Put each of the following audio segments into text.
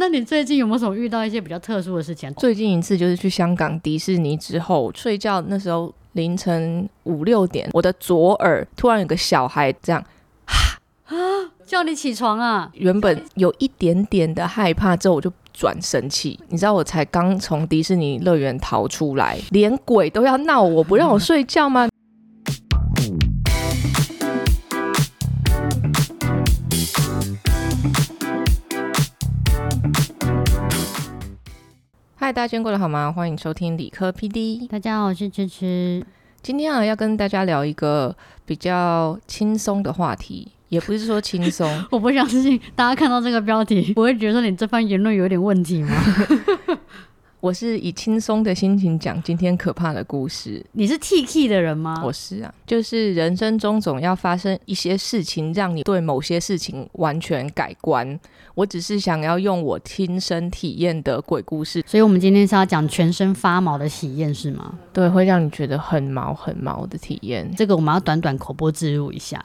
那你最近有没有什么遇到一些比较特殊的事情？最近一次就是去香港迪士尼之后睡觉，那时候凌晨五六点，我的左耳突然有个小孩这样啊，叫你起床啊！原本有一点点的害怕，之后我就转生气。你知道我才刚从迪士尼乐园逃出来，连鬼都要闹我不让我睡觉吗？嗨，大家今天过得好吗？欢迎收听理科 PD。大家好，我是芝芝。今天啊，要跟大家聊一个比较轻松的话题，也不是说轻松。我不相信大家看到这个标题，不会觉得你这番言论有点问题吗？我是以轻松的心情讲今天可怕的故事。你是 T K 的人吗？我是啊，就是人生中总要发生一些事情，让你对某些事情完全改观。我只是想要用我亲身体验的鬼故事，所以我们今天是要讲全身发毛的体验是吗？对，会让你觉得很毛很毛的体验。这个我们要短短口播植入一下。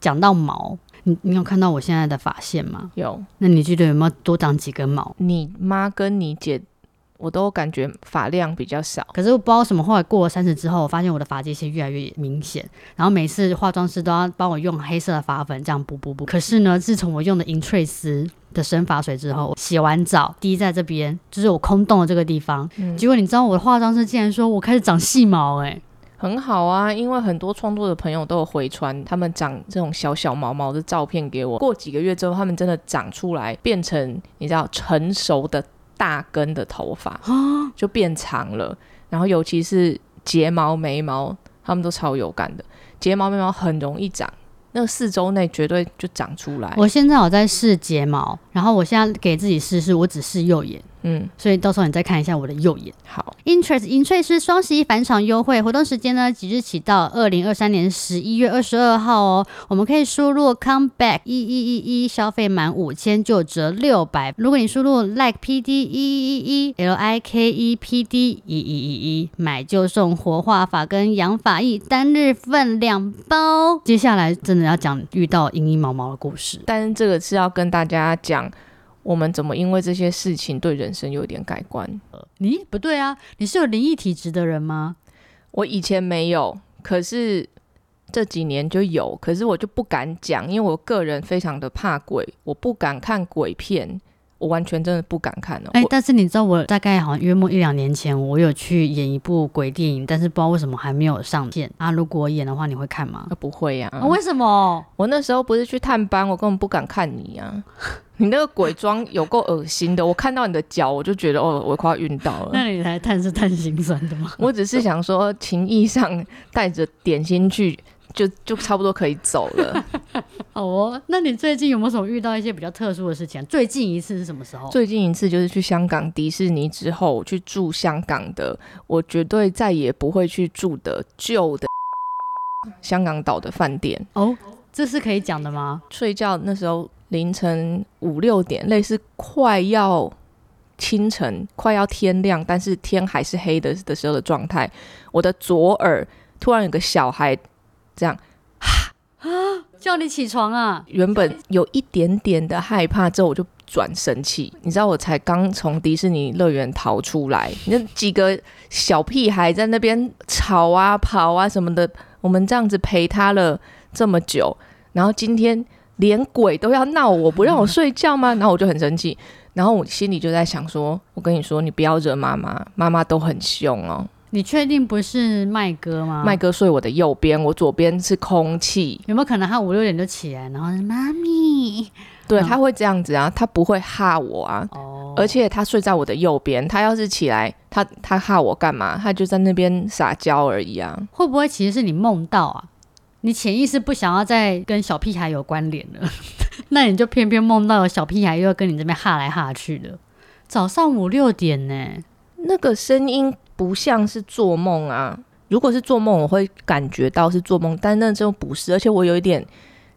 讲到毛，你你有看到我现在的发线吗？有。那你觉得有没有多长几根毛？你妈跟你姐。我都感觉发量比较少，可是我不知道什么。后来过了三十之后，我发现我的发际线越来越明显，然后每次化妆师都要帮我用黑色的发粉这样补补补。可是呢，自从我用的银翠丝的生发水之后，洗完澡滴在这边，就是我空洞的这个地方，结果你知道我的化妆师竟然说我开始长细毛，哎，很好啊，因为很多创作的朋友都有回传他们长这种小小毛毛的照片给我，过几个月之后，他们真的长出来，变成你知道成熟的。大根的头发就变长了，然后尤其是睫毛、眉毛，他们都超有感的。睫毛、眉毛很容易长，那四周内绝对就长出来。我现在我在试睫毛，然后我现在给自己试试，我只试右眼。嗯，所以到时候你再看一下我的右眼。好，Interest 银翠是双十一返场优惠活动时间呢，即日起到二零二三年十一月二十二号哦。我们可以输入 Come Back 一一一一，消费满五千就折六百。如果你输入 Like PD 一一一一 L I K E P D 一一一一，买就送活化法跟养发液单日份两包。接下来真的要讲遇到阴阴毛毛的故事，但是这个是要跟大家讲。我们怎么因为这些事情对人生有点改观？你不对啊！你是有灵异体质的人吗？我以前没有，可是这几年就有，可是我就不敢讲，因为我个人非常的怕鬼，我不敢看鬼片。我完全真的不敢看哦。哎，但是你知道，我大概好像约莫一两年前，我有去演一部鬼电影，但是不知道为什么还没有上线啊。如果演的话，你会看吗？不会呀。为什么？我那时候不是去探班，我根本不敢看你呀。你那个鬼妆有够恶心的，我看到你的脚，我就觉得哦，我快要晕倒了。那你来探是探心酸的吗？我只是想说，情义上带着点心去。就就差不多可以走了。好 哦，那你最近有没有什么遇到一些比较特殊的事情？最近一次是什么时候？最近一次就是去香港迪士尼之后去住香港的，我绝对再也不会去住的旧的香港岛的饭店。哦，这是可以讲的吗？睡觉那时候凌晨五六点，类似快要清晨、快要天亮，但是天还是黑的的时候的状态，我的左耳突然有个小孩。这样，啊，叫你起床啊！原本有一点点的害怕，之后我就转生气。你知道，我才刚从迪士尼乐园逃出来，那几个小屁孩在那边吵啊、跑啊什么的，我们这样子陪他了这么久，然后今天连鬼都要闹我，不让我睡觉吗？然后我就很生气，然后我心里就在想说，我跟你说，你不要惹妈妈，妈妈都很凶哦。你确定不是麦哥吗？麦哥睡我的右边，我左边是空气。有没有可能他五六点就起来，然后妈咪？对，他会这样子啊，他不会吓我啊。哦。而且他睡在我的右边，他要是起来，他他吓我干嘛？他就在那边撒娇而已啊。会不会其实是你梦到啊？你潜意识不想要再跟小屁孩有关联了，那你就偏偏梦到有小屁孩又要跟你这边哈来哈去的。早上五六点呢，那个声音。不像是做梦啊！如果是做梦，我会感觉到是做梦，但那真不是。而且我有一点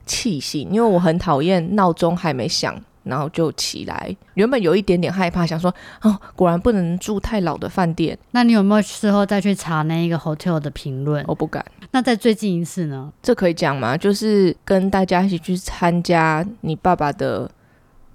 气性，因为我很讨厌闹钟还没响，然后就起来。原本有一点点害怕，想说哦，果然不能住太老的饭店。那你有没有事后再去查那一个 hotel 的评论？我不敢。那在最近一次呢？这可以讲吗？就是跟大家一起去参加你爸爸的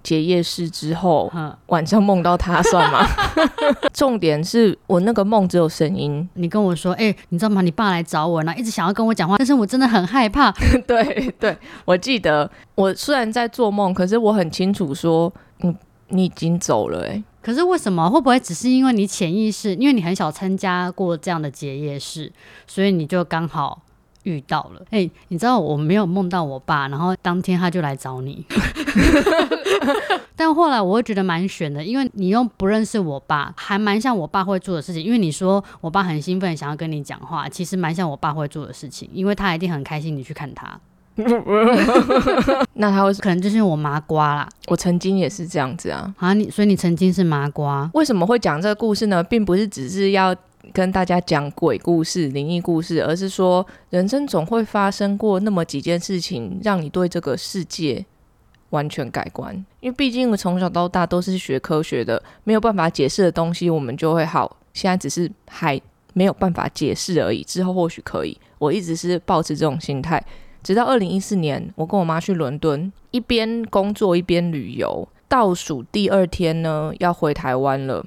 结业式之后，晚上梦到他算吗？重点是我那个梦只有声音，你跟我说，哎、你知道吗？你爸来找我，然后一直想要跟我讲话，但是我真的很害怕。对对，我记得我虽然在做梦，可是我很清楚说，你你已经走了、欸，可是为什么？会不会只是因为你潜意识，因为你很少参加过这样的结业式，所以你就刚好遇到了？哎、你知道我没有梦到我爸，然后当天他就来找你。但后来我会觉得蛮悬的，因为你又不认识我爸，还蛮像我爸会做的事情。因为你说我爸很兴奋，想要跟你讲话，其实蛮像我爸会做的事情，因为他一定很开心你去看他，那他会，可能就是我麻瓜啦。我曾经也是这样子啊。啊，你所以你曾经是麻瓜，为什么会讲这个故事呢？并不是只是要跟大家讲鬼故事、灵异故事，而是说人生总会发生过那么几件事情，让你对这个世界完全改观。因为毕竟我从小到大都是学科学的，没有办法解释的东西，我们就会好。现在只是还没有办法解释而已，之后或许可以。我一直是保持这种心态，直到二零一四年，我跟我妈去伦敦，一边工作一边旅游。倒数第二天呢，要回台湾了。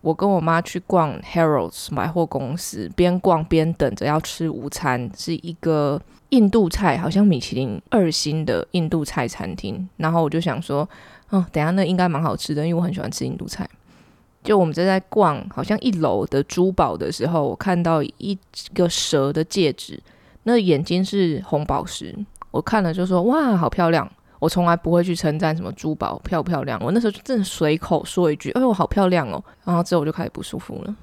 我跟我妈去逛 Harrods 百货公司，边逛边等着要吃午餐，是一个印度菜，好像米其林二星的印度菜餐厅。然后我就想说，嗯，等下那应该蛮好吃的，因为我很喜欢吃印度菜。就我们正在逛好像一楼的珠宝的时候，我看到一个蛇的戒指，那眼睛是红宝石，我看了就说哇，好漂亮。我从来不会去称赞什么珠宝漂不漂亮，我那时候就正随口说一句：“哎呦，好漂亮哦！”然后之后我就开始不舒服了，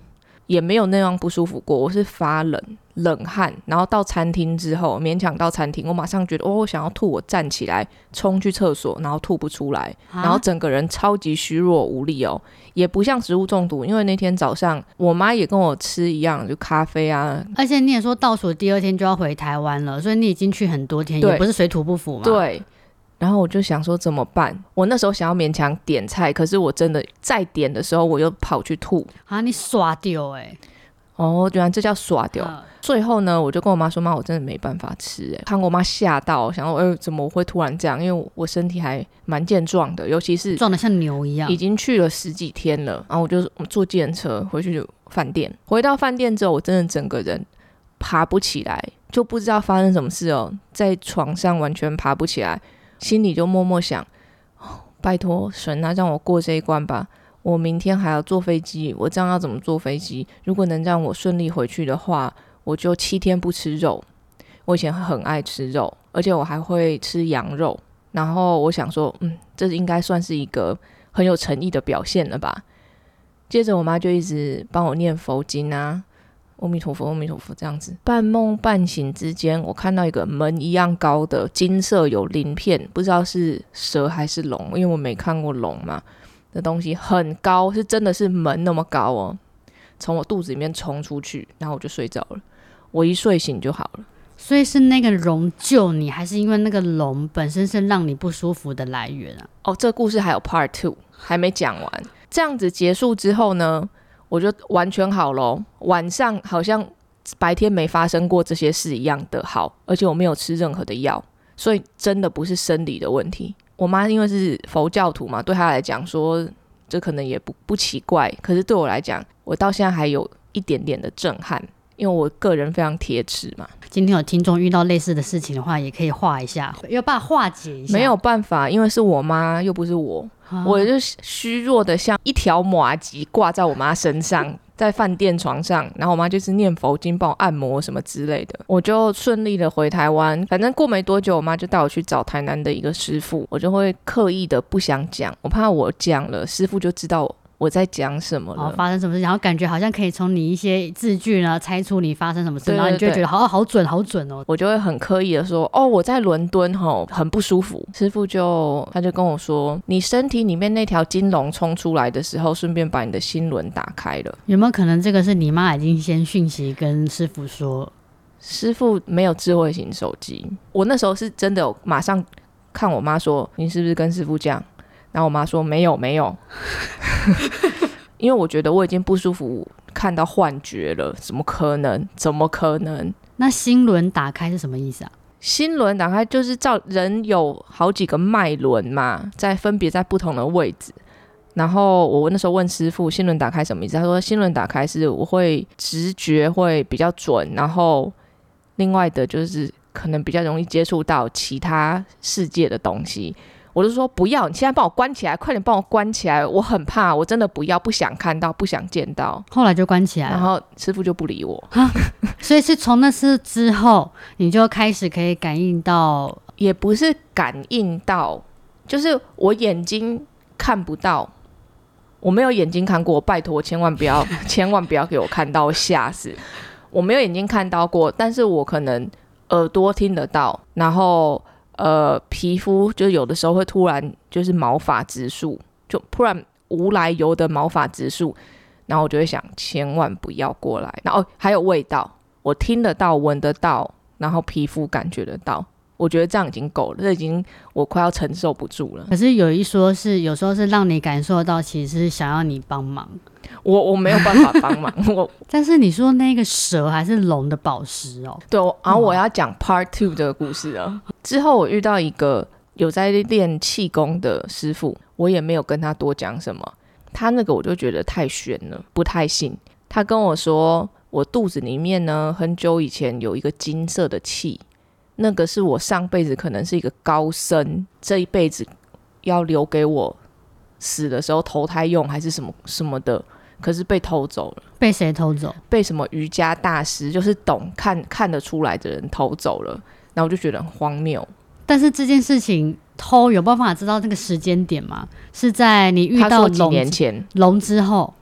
也没有那样不舒服过，我是发冷冷汗。然后到餐厅之后，勉强到餐厅，我马上觉得哦，我想要吐，我站起来冲去厕所，然后吐不出来，啊然后整个人超级虚弱无力哦，也不像食物中毒，因为那天早上我妈也跟我吃一样，就咖啡啊，而且你也说倒数第二天就要回台湾了，所以你已经去很多天，也不是水土不服嘛。，对，然后我就想说怎么办？我那时候想要勉强点菜，可是我真的再点的时候，我又跑去吐。啊，你耍掉哎，哦，原来这叫耍掉。嗯最后呢，我就跟我妈说：“妈，我真的没办法吃。”哎，看我妈吓到，想说：“哎、怎么我会突然这样？因为我身体还蛮健壮的，尤其是壮得像牛一样已。经去了十几天了。”然后我就坐计程车回去饭店。回到饭店之后，我真的整个人爬不起来，就不知道发生什么事哦，在床上完全爬不起来，心里就默默想：“哦，拜托神啊，让我过这一关吧。”我明天还要坐飞机，我这样要怎么坐飞机？如果能让我顺利回去的话，我就七天不吃肉。我以前很爱吃肉，而且我还会吃羊肉。然后我想说，嗯，这应该算是一个很有诚意的表现了吧。接着我妈就一直帮我念佛经啊，阿弥陀佛，阿弥陀佛这样子。半梦半醒之间，我看到一个门一样高的金色有鳞片，不知道是蛇还是龙，因为我没看过龙嘛。的东西很高，是真的是门那么高哦，从我肚子里面冲出去，然后我就睡着了。我一睡醒就好了。所以是那个龙救你，还是因为那个龙本身是让你不舒服的来源啊？哦，这个故事还有 Part Two 还没讲完。这样子结束之后呢，我就完全好了。晚上好像白天没发生过这些事一样的好，而且我没有吃任何的药，所以真的不是生理的问题。我妈因为是佛教徒嘛，对她来讲说这可能也不不奇怪，可是对我来讲，我到现在还有一点点的震撼，因为我个人非常铁齿嘛。今天有听众遇到类似的事情的话，也可以化一下，要把它化解一下。没有办法，因为是我妈，又不是我，啊，我就虚弱的像一条马吉挂在我妈身上，在饭店床上，然后我妈就是念佛经、帮我按摩什么之类的，我就顺利的回台湾。反正过没多久，我妈就带我去找台南的一个师傅，我就会刻意的不想讲，我怕我讲了，师傅就知道我在讲什么然后。发生什么事，然后感觉好像可以从你一些字句呢猜出你发生什么事，对对然后你就觉得好好准好准哦。我就会很刻意的说，哦，我在伦敦吼，很不舒服。师傅就他就跟我说，你身体里面那条金龙冲出来的时候，顺便把你的心轮打开了。有没有可能这个是你妈已经先讯息跟师傅说？师傅没有智慧型手机，我那时候是真的有马上看我妈说，你是不是跟师傅讲？然后我妈说没有没有，因为我觉得我已经不舒服，看到幻觉了，怎么可能？怎么可能？那心轮打开是什么意思啊？心轮打开就是照人有好几个脉轮嘛，在分别在不同的位置。然后我那时候问师傅心轮打开什么意思，他说心轮打开是我会直觉会比较准，然后另外的就是可能比较容易接触到其他世界的东西。我就说不要，你现在帮我关起来，快点帮我关起来，我很怕，我真的不要，不想看到，不想见到。后来就关起来了，然后师傅就不理我，所以是从那次之后，你就开始可以感应到，也不是感应到，就是我眼睛看不到，我没有眼睛看过，拜托千万不要，千万不要给我看到，吓死！我没有眼睛看到过，但是我可能耳朵听得到，然后。呃，皮肤就有的时候会突然就是毛发直竖，就突然无来由的毛发直竖，然后我就会想，千万不要过来。然后还有味道，我听得到、闻得到，然后皮肤感觉得到。我觉得这样已经够了，这已经我快要承受不住了。可是有一说是，有时候是让你感受到，其实是想要你帮忙。我我没有办法帮忙。我但是你说那个蛇还是龙的宝石哦？对，然后我要讲 Part Two 的故事了。之后我遇到一个有在练气功的师傅，我也没有跟他多讲什么。他那个我就觉得太玄了，不太信。他跟我说，我肚子里面呢，很久以前有一个金色的气。那个是我上辈子可能是一个高僧，这一辈子要留给我死的时候投胎用，还是什么什么的，可是被偷走了。被谁偷走？被什么瑜伽大师，就是懂看看得出来的人偷走了。然后我就觉得很荒谬。但是这件事情偷有办法知道那个时间点吗？是在你遇到几年前龙之后，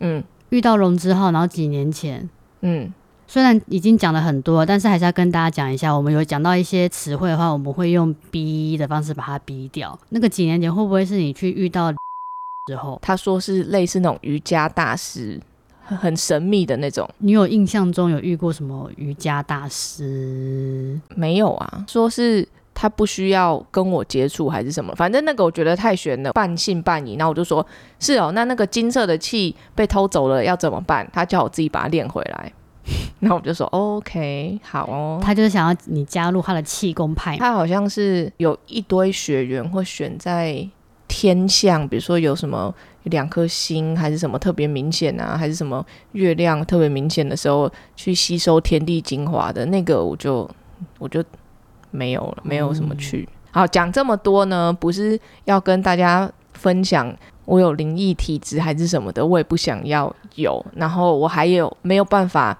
嗯，遇到龙之后，然后几年前，嗯。虽然已经讲了很多，但是还是要跟大家讲一下。我们有讲到一些词汇的话，我们会用逼的方式把它逼掉。那个几年前会不会是你去遇到 之后？他说是类似那种瑜伽大师，很神秘的那种。你有印象中有遇过什么瑜伽大师？没有啊，说是他不需要跟我接触还是什么？反正那个我觉得太悬了，半信半疑。那我就说是哦，那那个金色的气被偷走了要怎么办？他叫我自己把它练回来。然后我就说 OK，好哦。他就是想要你加入他的气功派。他好像是有一堆学员会选在天象，比如说有什么两颗星，还是什么特别明显啊，还是什么月亮特别明显的时候去吸收天地精华的那个，我就我就没有了，没有什么去。好，讲这么多呢，不是要跟大家分享我有灵异体质还是什么的，我也不想要有。然后我还有没有办法？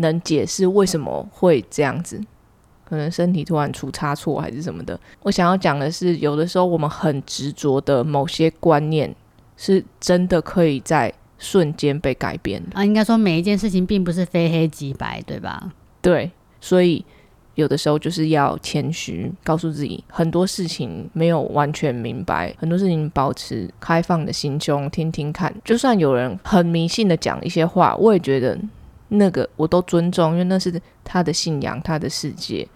能解释为什么会这样子？可能身体突然出差错还是什么的。我想要讲的是，有的时候我们很执着的某些观念，是真的可以在瞬间被改变的啊。应该说，每一件事情并不是非黑即白，对吧？对，所以有的时候就是要谦虚，告诉自己很多事情没有完全明白，很多事情保持开放的心胸，听听看。就算有人很迷信的讲一些话，我也觉得。那个我都尊重，因为那是他的信仰，他的世界。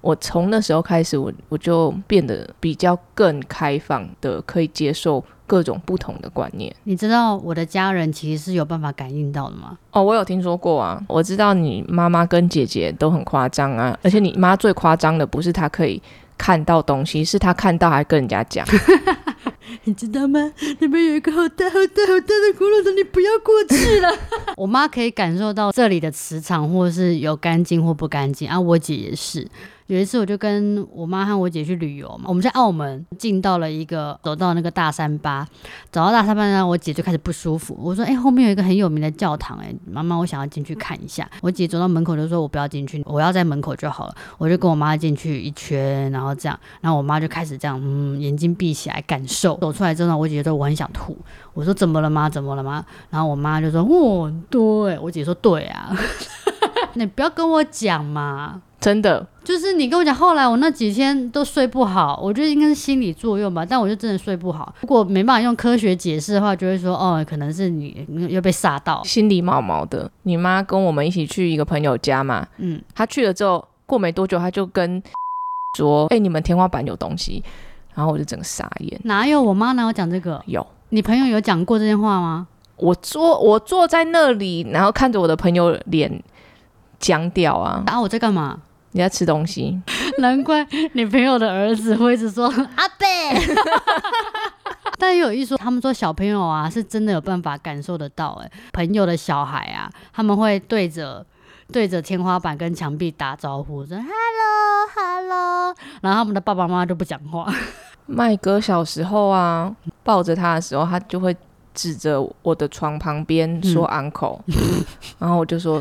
我从那时候开始，我我就变得比较更开放的，可以接受各种不同的观念。你知道我的家人其实是有办法感应到的吗？哦，我有听说过啊。我知道你妈妈跟姐姐都很夸张啊，而且你妈最夸张的不是她可以看到东西，是他看到还跟人家讲。你知道吗？那边有一个好大、好大、好大的骷髅头，你不要过去了。我妈可以感受到这里的磁场，或是有干净或不干净啊。我姐也是。有一次，我就跟我妈和我姐去旅游嘛。我们在澳门进到了一个，走到那个大三巴，走到大三巴呢，我姐就开始不舒服。我说：“哎，后面有一个很有名的教堂，哎，妈妈，我想要进去看一下。”我姐走到门口就说：“我不要进去，我要在门口就好了。”我就跟我妈进去一圈，然后这样，然后我妈就开始这样，嗯，眼睛闭起来感受。走出来之后呢，我姐说：“我很想吐。”我说：“怎么了吗？怎么了吗？”然后我妈就说：“哦，对。”我姐说：“对啊，你不要跟我讲嘛。”真的，就是你跟我讲，后来我那几天都睡不好，我觉得应该是心理作用吧，但我就真的睡不好。如果没办法用科学解释的话，就会说哦，可能是你又被吓到，心里毛毛的。你妈跟我们一起去一个朋友家嘛，嗯，她去了之后，过没多久，她就跟 说，哎，你们天花板有东西，然后我就整个傻眼。哪有我妈哪有讲这个？有，你朋友有讲过这些话吗？我坐我坐在那里，然后看着我的朋友脸僵掉啊，啊，我在干嘛？你在吃东西？难怪你朋友的儿子会一直说阿贝。但也有一说，他们说小朋友啊是真的有办法感受得到，哎，朋友的小孩啊，他们会对着对着天花板跟墙壁打招呼，说 “hello hello”，然后他们的爸爸妈妈就不讲话。麦哥小时候啊，抱着他的时候，他就会指着我的床旁边说 “uncle”，然后我就说：“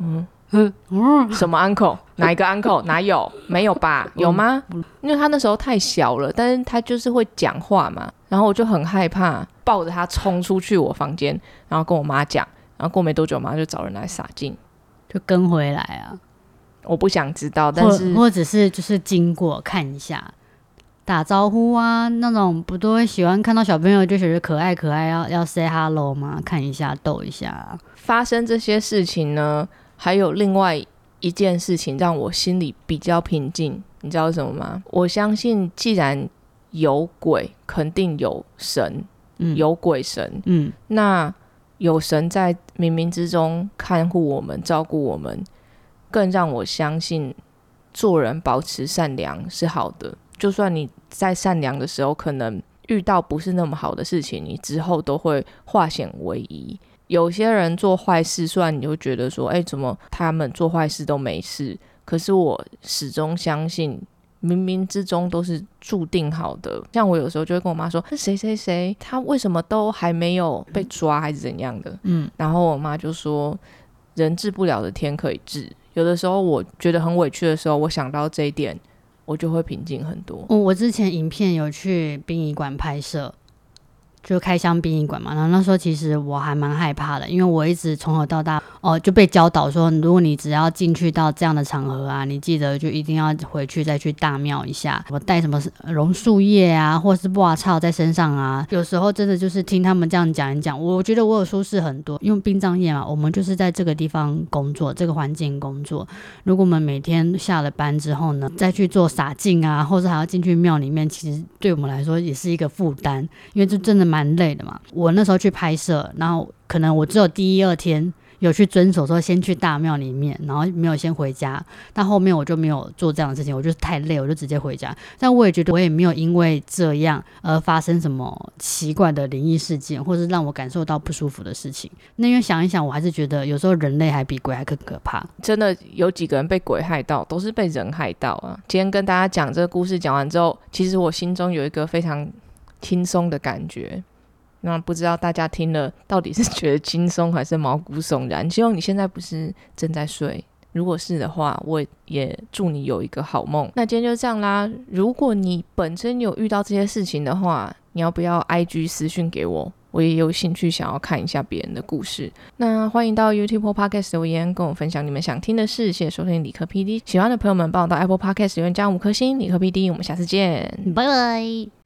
嗯。”嗯 什么 uncle？哪一个 uncle？哪有？没有吧？有吗？因为他那时候太小了，但是他就是会讲话嘛。然后我就很害怕，抱着他冲出去我房间，然后跟我妈讲。然后过没多久，我妈就找人来撒进，就跟回来啊。我不想知道，但是或者是就是经过看一下，打招呼啊，那种不都会喜欢看到小朋友就觉得可爱可爱，要要 say hello 吗？看一下，逗一下。发生这些事情呢？还有另外一件事情让我心里比较平静，你知道什么吗？我相信，既然有鬼，肯定有神，有鬼神，嗯，那有神在冥冥之中看护我们、照顾我们，更让我相信做人保持善良是好的。就算你在善良的时候，可能遇到不是那么好的事情，你之后都会化险为夷。有些人做坏事，虽然你会觉得说，哎，怎么他们做坏事都没事？可是我始终相信，冥冥之中都是注定好的。像我有时候就会跟我妈说，那谁谁谁，他为什么都还没有被抓，还是怎样的？嗯，然后我妈就说，人治不了的天可以治。有的时候我觉得很委屈的时候，我想到这一点，我就会平静很多。我之前影片有去殡仪馆拍摄。就开箱殡仪馆嘛，然后那时候其实我还蛮害怕的，因为我一直从小到大哦就被教导说，如果你只要进去到这样的场合啊，你记得就一定要回去再去大庙一下，我带什么榕树叶啊，或是布草在身上啊。有时候真的就是听他们这样讲一讲，我觉得我有舒适很多，因为殡葬业嘛，我们就是在这个地方工作，这个环境工作。如果我们每天下了班之后呢，再去做洒净啊，或者还要进去庙里面，其实对我们来说也是一个负担，因为这真的蛮。蛮累的嘛，我那时候去拍摄，然后可能我只有第一二天有去遵守说先去大庙里面，然后没有先回家，但后面我就没有做这样的事情，我就太累，我就直接回家。但我也觉得我也没有因为这样而发生什么奇怪的灵异事件，或是让我感受到不舒服的事情。那因为想一想，我还是觉得有时候人类还比鬼还更可怕。真的有几个人被鬼害到，都是被人害到啊！今天跟大家讲这个故事讲完之后，其实我心中有一个非常。轻松的感觉，那不知道大家听了到底是 觉得轻松还是毛骨悚然？希望你现在不是正在睡，如果是的话，我也祝你有一个好梦。那今天就这样啦。如果你本身有遇到这些事情的话，你要不要 I G 私讯给我？我也有兴趣想要看一下别人的故事。那欢迎到 YouTube Podcast 留言，跟我分享你们想听的事。谢谢收听理科 PD，喜欢的朋友们帮我到 Apple Podcast 留言加五颗星。理科 PD，我们下次见，拜拜。